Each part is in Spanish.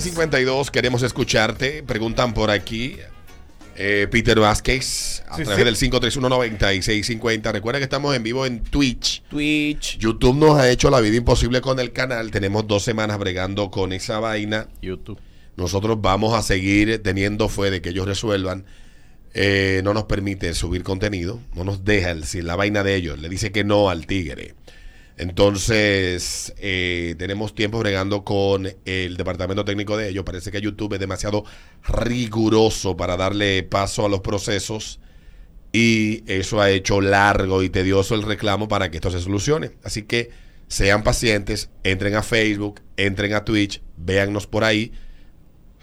752, queremos escucharte. Preguntan por aquí. eh, Peter Vázquez, a Sí, través sí. del 531-9650. Recuerda que estamos en vivo en Twitch. Twitch, YouTube nos ha hecho la vida imposible con el canal. Tenemos dos semanas bregando con esa vaina. YouTube. Nosotros vamos a seguir teniendo fe de que ellos resuelvan. Eh, no nos permite subir contenido. No nos deja el, si la vaina de ellos. Le dice que no al tigre. Entonces, eh, tenemos tiempo bregando con el departamento técnico de ellos. Parece que YouTube es demasiado riguroso para darle paso a los procesos. Y eso ha hecho largo y tedioso el reclamo para que esto se solucione. Así que sean pacientes, entren a Facebook, entren a Twitch, véannos por ahí.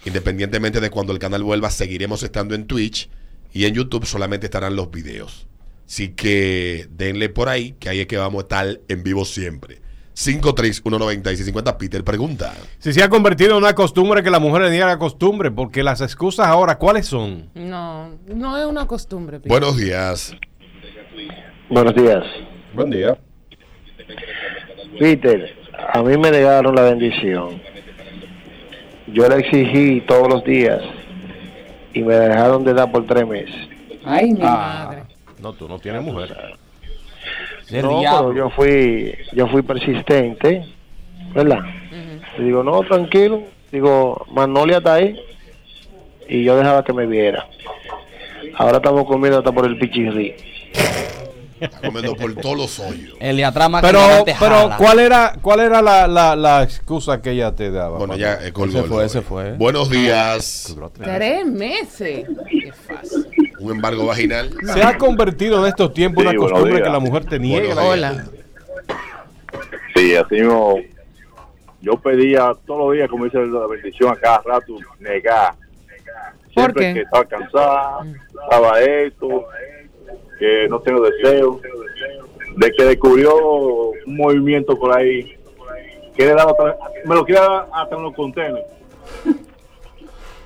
Independientemente de cuando el canal vuelva, seguiremos estando en Twitch y en YouTube solamente estarán los videos. Así que denle por ahí, que ahí es que vamos a estar en vivo siempre. 5319650, Peter pregunta. Si se ha convertido en una costumbre que la mujer le diga la costumbre, porque las excusas ahora, ¿cuáles son? No, no es una costumbre. Pipo. Buenos días. Buenos días. Buen día. Peter, a mí me negaron la bendición. Yo la exigí todos los días y me dejaron de dar por tres meses. Ay, mi Ah. madre. No, tú no tienes mujer. No, pero yo fui, yo fui persistente, ¿verdad? Digo, no, tranquilo. Digo, Magnolia está ahí. Y yo dejaba que me viera. Ahora estamos comiendo hasta por el pichirri. Está comiendo por todos los hoyos. El de atrás más que Pero, pero. ¿cuál era, cuál era la, la, la excusa que ella te daba? Bueno, ya eh, colgó Ese el fue, ese fue. Buenos días. Tres meses. Un embargo vaginal. Se ha convertido en estos tiempos Sí, una costumbre días. que la mujer te niega. Buenos Hola. Sí, así mismo, yo pedía todos los días, como dice la bendición, a cada rato, negar. ¿Por Siempre qué? que estaba cansada, estaba esto, que no tengo deseo. De que descubrió un movimiento por ahí, que le daba otra- me lo quiere dar hasta en los contenedores.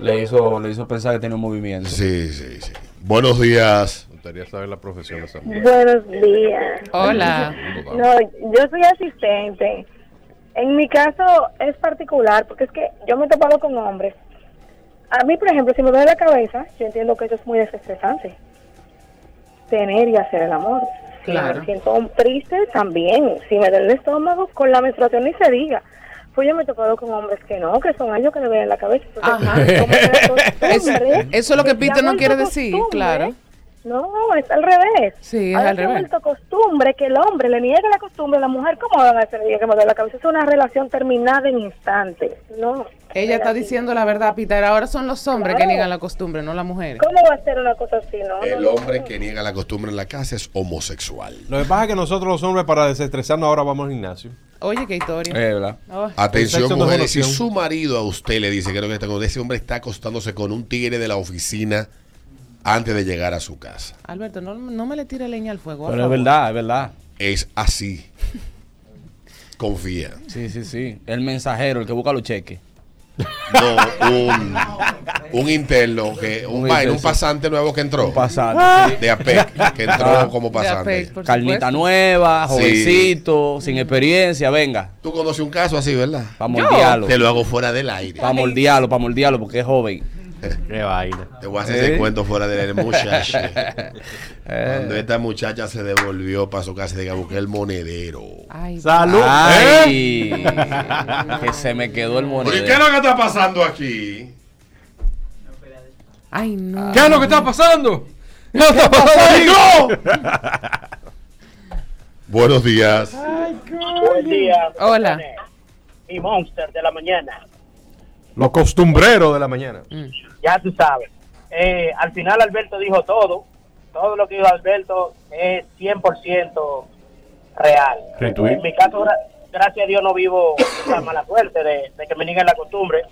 Le hizo, le hizo pensar que tenía un movimiento. Sí, sí, sí. Buenos días. Me gustaría saber la profesión de esa mujer. Buenos días. Hola. No, yo soy asistente. En mi caso es particular porque es que yo me he topado con hombres. A mí, por ejemplo, si me duele la cabeza, yo entiendo que eso es muy desestresante. Tener y hacer el amor. Si Claro. me siento triste, también. Si me duele el estómago, con la menstruación ni se diga. Pues yo me he topado con hombres que no, que son ellos que le duelen la cabeza. Entonces, costumbre- Eso es lo que Peter no quiere decir, claro. No, es al revés. Sí, es al revés. vuelto costumbre que el hombre le niegue la costumbre a la mujer. ¿Cómo van a hacer que me la cabeza? Es una relación terminada en instantes. No. Ella está así. diciendo la verdad, Peter. Ahora son los hombres que niegan la costumbre, no las mujeres. ¿Cómo va a ser una cosa así? No, El no, no. hombre que niega la costumbre en la casa es homosexual. Lo que pasa es que nosotros los hombres para desestresarnos ahora vamos al gimnasio. Oye, qué historia. Es verdad. Ay, Atención, mujeres. Si su marido a usted le dice que, no, que está con- ese hombre está acostándose con un tigre de la oficina antes de llegar a su casa. Alberto, no, no me le tire leña al fuego. Pero es verdad, es verdad. Es así. Confía. Sí, sí, sí. El mensajero, el que busca los cheques. No, un, un interno, que, un, Un un pasante nuevo que entró. Pasante. De APEC, que entró como De pasante. APEC, Carnita supuesto. nueva, Sí. jovencito, sin experiencia, venga. Tú conoces un caso así, ¿verdad? Para moldearlo. Te lo hago fuera del aire. Para moldearlo, para moldearlo, porque es joven. Qué vaina. Te voy a hacer ese ¿Eh? cuento fuera del muchacho. Cuando esta muchacha se devolvió para su casa, diga, busqué el monedero. Ay, ¡Salud! ¿Eh? Ay, que se me quedó el ¿Pero y qué es monedero. lo que está pasando aquí? ay, no. ¿Qué es lo que está pasando? ¿Qué está pasando? Buenos días. Buen día. Hola. Mi monster de la mañana. Los costumbreros de la mañana. Ya tú sabes. Eh, al final Alberto dijo todo. Todo lo que dijo Alberto es 100% real. Retweet. En mi caso, gra- gracias a Dios, no vivo esa mala suerte de, de que me nieguen la costumbre.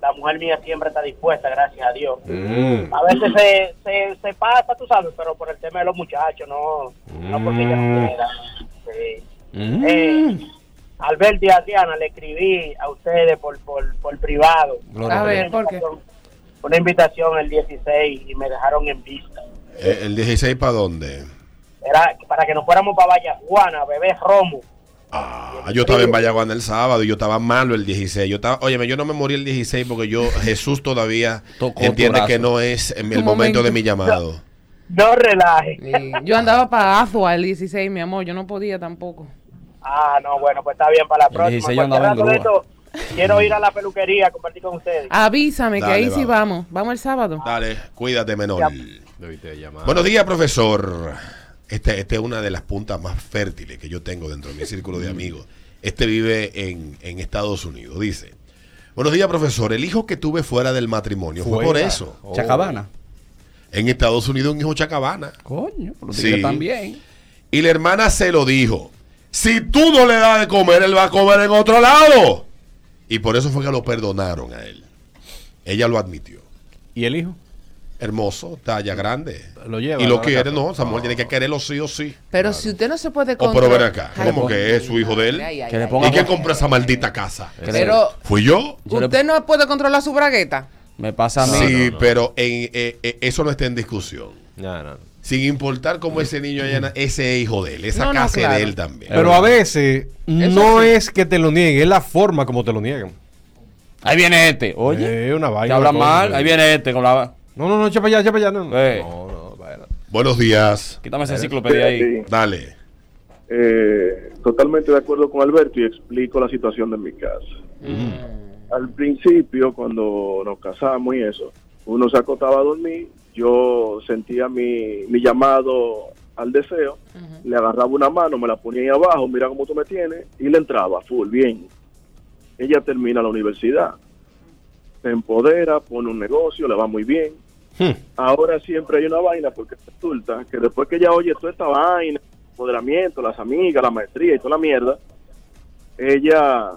La mujer mía siempre está dispuesta, gracias a Dios. Mm. A veces se, se, se pasa, tú sabes, pero por el tema de los muchachos, no, no porque ella no quiera. Sí. Mm. Eh, Alberto y Adriana, le escribí a ustedes por, por, por privado. A ver, ¿por qué? Una invitación el 16 y me dejaron en vista. Eh, ¿El 16 para dónde? Era para que nos fuéramos para Vallajuana, bebé Romo. Ah, yo estaba en Vallaguana el sábado y yo estaba malo el 16. Yo estaba, óyeme, yo no me morí el 16 porque yo, Jesús todavía Tocó entiende que no es el momento de mi llamado. No relaje. Sí, Yo andaba para Azua el 16, mi amor. Yo no podía tampoco. Ah, no, bueno, pues está bien para la El próxima. 16 Cualquier andaba en grúa. Quiero ir a la peluquería a compartir con ustedes. Avísame que ahí sí vamos. vamos. El sábado. Dale, cuídate, menor. Buenos días, profesor. Esta este es una de las puntas más fértiles que yo tengo dentro de mi círculo de amigos. Este vive en, en Estados Unidos. Dice: Buenos días, profesor. El hijo que tuve fuera del matrimonio fue por eso. Oh. Chacabana. En Estados Unidos, un hijo chacabana. Coño, pero Sí. también. Y la hermana se lo dijo. Si tú no le das de comer, él va a comer en otro lado. Y por eso fue que lo perdonaron a él. Ella lo admitió. ¿Y el hijo? Hermoso, talla grande. Lo lleva y lo quiere, casa. no. Samuel tiene que quererlo sí o sí. Pero si usted no se puede O pero ven acá, Ay, ¿cómo que es su hijo de él? ay, ay, Que le ponga- ¿Y quién compró esa maldita casa? Pero ¿Fui yo? Usted no puede controlar su bragueta. Me pasa a mí. Sí, pero en- eh, eh, eso no está en discusión. No, no. Sin importar cómo ese niño haya, ese es hijo de él, esa No, no, casa es claro. de él también. Pero a veces Eso no sí. es que te lo nieguen, es la forma como te lo niegan. Ahí viene este. Oye, una te vaina. habla una cosa. mal. Ahí viene este con la. No, no, no, echa para allá, echa para allá. No, no, Eh. no, no. Buenos días. Quítame esa enciclopedia ahí. Sí, Dale. eh, totalmente de acuerdo con Alberto y explico la situación de mi casa. Al principio, cuando nos casamos y eso, uno se acostaba a dormir, yo sentía mi, mi llamado al deseo, le agarraba una mano, me la ponía ahí abajo, mira cómo tú me tienes, y le entraba full, bien. Ella termina la universidad, se empodera, pone un negocio, le va muy bien. Hmm. Ahora siempre hay una vaina porque resulta que después que ella oye toda esta vaina, empoderamiento, las amigas, la maestría y toda la mierda, ella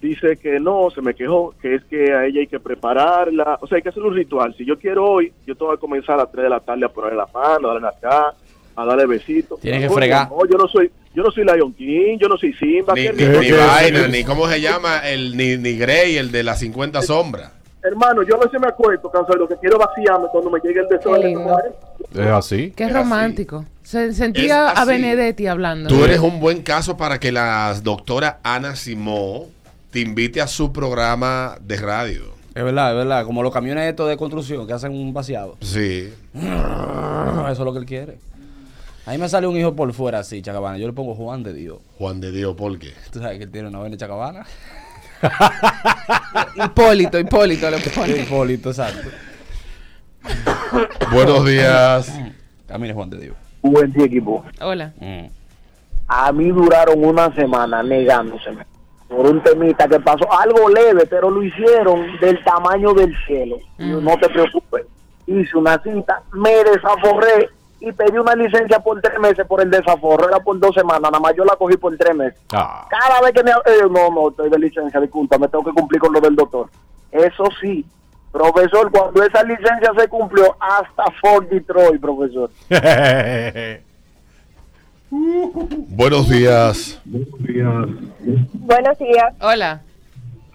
dice que no, se me quejó, que es que a ella hay que prepararla, o sea, hay que hacer un ritual. Si yo quiero hoy, yo tengo que comenzar a las 3 de la tarde a ponerle la mano, a darle acá, a darle besitos. Tienes que fregar. No, yo no soy, yo no soy Lion King, yo no soy Simba. Ni, ¿qué ni, ni vaina, ni cómo se llama, el, ni, ni Grey, el de las 50 sombras. Hermano, yo a veces me acuesto, cansado, lo que quiero es vaciarme cuando me llegue el deseo de. Es así. Qué Es romántico. Se sentía a. Benedetti hablando. Tú eres un buen caso para que la doctora Ana Simó te invite a su programa de radio. Es verdad, es verdad. Como los camiones estos de construcción que hacen un vaciado. Sí. Eso es lo que él quiere. A mí me sale un hijo por fuera así, Chacabana. Yo le pongo Juan de Dios. Juan de Dios, ¿por qué? Tú sabes que él tiene una de Chacabana. Hipólito, Hipólito le pone. Hipólito, exacto. Buenos días. Camine Juan de Dios. Buen día, equipo. Hola. Mm. A mí duraron una semana negándoseme por un temita que pasó, algo leve, pero lo hicieron del tamaño del cielo. Yo, no te preocupes. Hice una cita, me desaforré y pedí una licencia por tres meses por el desaforro. Era por dos semanas, nada más yo la cogí por tres meses. Ah. Cada vez que me... eh, no, no, estoy de licencia, disculpa, me tengo que cumplir con lo del doctor. Eso sí, profesor, cuando esa licencia se cumplió, hasta Fort Detroit, profesor. Buenos días. Buenos días. Hola.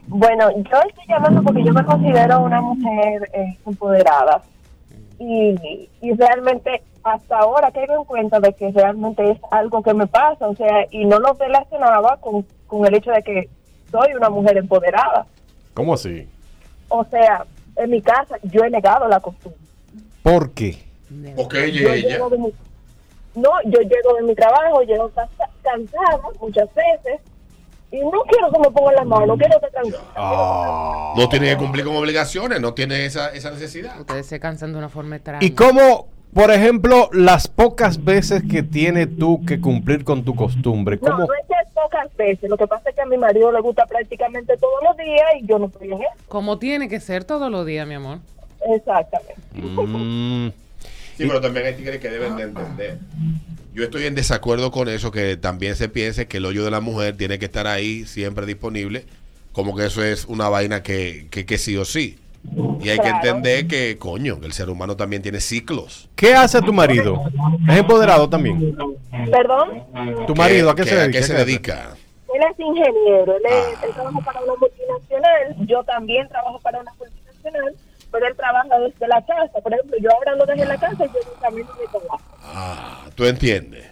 Bueno, yo estoy llamando porque yo me considero una mujer eh, empoderada y, y realmente hasta ahora caigo en cuenta de que realmente es algo que me pasa, o sea, y no lo relacionaba con, con el hecho de que soy una mujer empoderada. ¿Cómo así? O sea, en mi casa yo he negado la costumbre. ¿Por qué? Llego de mi- no, yo llego de mi trabajo, llego cansa- cansada muchas veces y no quiero que me pongan las manos, no quiero que tranquila. Ah. No tiene que cumplir con obligaciones, no tiene esa, esa necesidad. Ustedes se cansan de una forma extraña. ¿Y cómo, por ejemplo, las pocas veces que tiene tú que cumplir con tu costumbre? No, ¿Cómo? no es que es pocas veces. Lo que pasa es que a mi marido le gusta prácticamente todos los días y yo no estoy en eso. Como tiene que ser todos los días, mi amor. Exactamente. Mm, Sí, pero también hay tigres que deben de entender. Yo estoy en desacuerdo con eso, que también se piense que el hoyo de la mujer tiene que estar ahí siempre disponible, como que eso es una vaina que, que, que sí o sí. Y hay que Claro. entender que, coño, que el ser humano también tiene ciclos. ¿Qué hace tu marido? ¿Es empoderado también? Perdón, ¿Tu marido a qué, ¿Qué- se a dedica? qué se ¿Qué hace? dedica? él es ingeniero, él, Ah. él trabaja para una multinacional, yo también trabajo para una multinacional, pero él trabaja desde la casa. Por ejemplo, yo ahora lo dejé en la casa y yo no camino mi trabajo. Ah, ¿tú entiendes?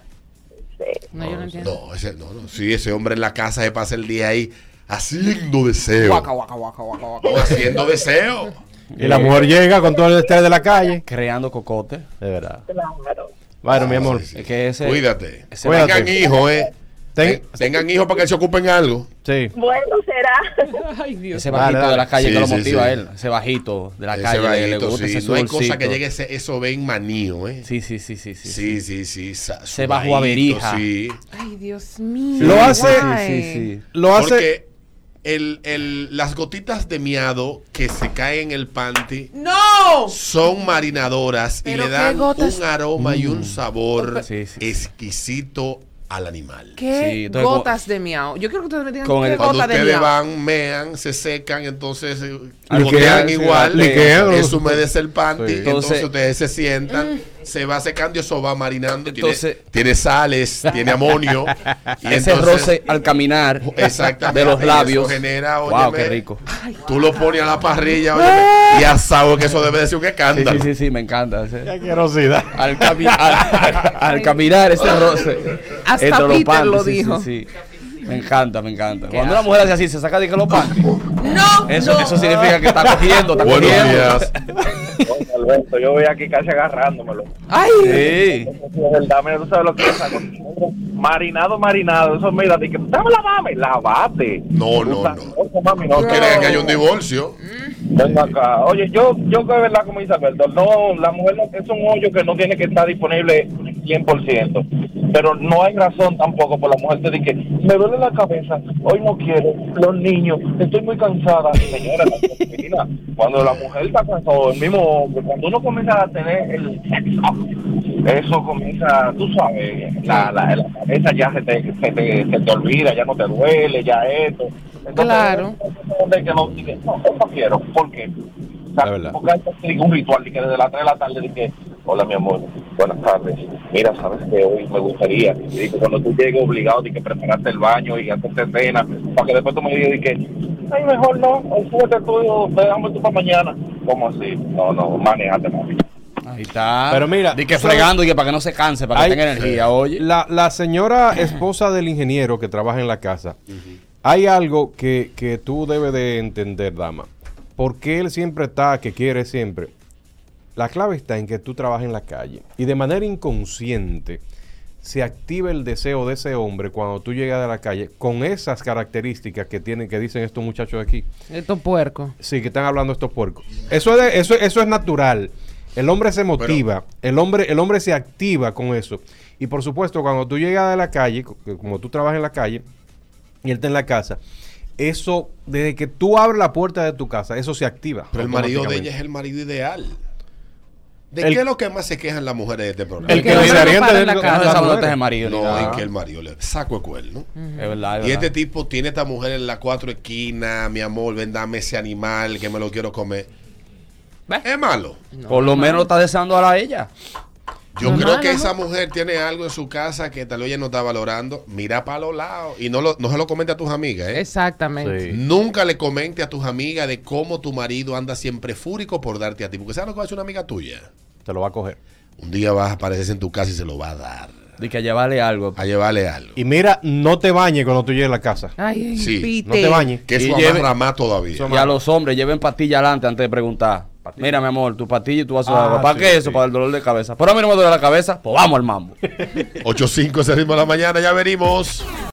Sí. No, yo no entiendo. No, ese, no, no. Sí, ese hombre en la casa se pasa el día ahí haciendo deseo. Guaca, guaca, guaca, guaca, guaca. Haciendo deseo. Y la mujer llega con todo el estrés de la calle. Creando cocote. De verdad. Claro. Bueno, mi amor. Es que ese. Cuídate. ese- Cuídate. Tengan hijos, eh. Ten- Ten- tengan hijos para que se ocupen algo. Sí. Bueno, será. Ay, Dios. Ese bajito de la calle Sí, que lo motiva sí. a él. Ese bajito de la Ese calle. le- le gusta sí. ese No hay cosa que llegue ese, eso ven manío, eh. Sí, sí, sí, sí. sí, Sí, sí, sí. Se bajo a bajito, verija. Sí. Ay, Dios mío. Lo hace- guay. Sí, sí, sí. Lo hace. Porque el, el, las gotitas de miado que se caen en el panty ¡No! son marinadoras y le dan un aroma y un sabor Mm. Sí, sí. exquisito al animal. ¿Qué Sí, entonces, gotas de miau? Yo quiero que ustedes me digan Con el- Cuando gota ustedes van, mean, se secan, entonces eh, gotean sí, igual, liquean. eso humedece el panty, Sí. entonces, Entonces- ustedes se sientan, se va secando y eso va marinando, tiene- Entonces- tiene, sales, tiene amonio, y Ese entonces- roce al caminar Exactamente. de los Eso labios. genera, wow, óyeme, qué rico. Tú lo pones a la parrilla óyeme, y asado, que eso debe de ser un Sí, escándalo. sí, sí, sí, me encanta. Qué asquerosidad. Al, cami- al- al caminar ese roce. Hasta Peter lo sí, dijo. Sí, sí. Me encanta, me encanta. Cuando una mujer hace así, se saca de que los panties. No, Eso, no. eso significa que está cogiendo, está Buenos cogiendo. días. Alberto, yo voy aquí casi agarrándomelo. Ay, Sí. Es verdad, mira, tú sabes lo que es. Marinado, marinado. Eso, mira, de que dame la mame, lavate. No, no, no. Mami, no, No quieren que haya un divorcio. Ven acá. Oye, yo, yo que de verdad, como dice Alberto, no, la mujer no, es un hoyo que no tiene que estar disponible 100%. Pero no hay razón tampoco por la mujer te dice que me duele la cabeza, hoy no quiero, los niños, estoy muy cansada. Señora, la cuando la mujer está cansada, el mismo hombre, cuando uno comienza a tener el sexo, eso comienza, tú sabes, la, la, la cabeza ya se te, se, te, se te olvida, ya no te duele, ya esto. Entonces, Claro. de que no, no, eso no quiero. ¿Por qué? O sea, porque hay un ritual de que desde las 3 de la tarde dije, hola mi amor, buenas tardes. Mira, sabes que hoy me gustaría, y digo, cuando tú llegues obligado de que prepararte el baño y hacerte cena, para que después tú me digas que, ay, mejor no, hoy súbete tú, dejamos tú para mañana. ¿Cómo así? No, no, manejate, mami. Ahí está. Pero mira, Di que fregando y que para que no se canse, para que Hay- tenga energía, oye. La, la señora esposa del ingeniero que trabaja en la casa, hay algo que, que tú debes de entender, dama. Porque él siempre está, que quiere siempre. La clave está en que tú trabajas en la calle y de manera inconsciente se activa el deseo de ese hombre cuando tú llegas de la calle con esas características que tienen, que dicen estos muchachos de aquí. Estos puercos. Sí, que están hablando estos puercos. Eso es, de- eso, eso es natural. El hombre se motiva, el, hombre, el hombre se activa con eso. Y por supuesto, cuando tú llegas de la calle, como tú trabajas en la calle y él está en la casa, eso, desde que tú abres la puerta de tu casa, eso se activa. Pero el marido de ella es el marido ideal. ¿De El- qué es lo que más se quejan las mujeres de este programa? El El que que le no se en de- la de- Que no de el marido. No, es que el marido le saco de cuerno. Es verdad, es Y este tipo tiene esta mujer en las cuatro esquinas, mi amor, ven dame ese animal que me lo quiero comer. Es malo. Por lo menos lo está deseando a ella. Yo No, creo no, que no. esa mujer tiene algo en su casa que tal vez ella no está valorando. Mira para los lados y no, lo- no se lo comente a tus amigas. ¿eh? Exactamente. Sí. Nunca le comente a tus amigas de cómo tu marido anda siempre fúrico por darte a ti. Porque ¿sabes lo que va a hacer una amiga tuya? Te lo va a coger. Un día vas a aparecerse en tu casa y se lo va a dar. De que llevarle algo. A llevarle algo. Y mira, no te bañes cuando tú llegues a la casa. Ay, Sí, Pite. No te bañes. Que eso amarra más todavía. Y a los hombres lleven pastilla adelante antes de preguntar. Mira, mi amor, tu pastilla y tu vaso de Ah, agua. ¿Para sí, qué eso? Para el dolor de cabeza. Pero a mí no me duele la cabeza. Pues vamos al mambo. 8.5 ese ritmo de la mañana, ya venimos.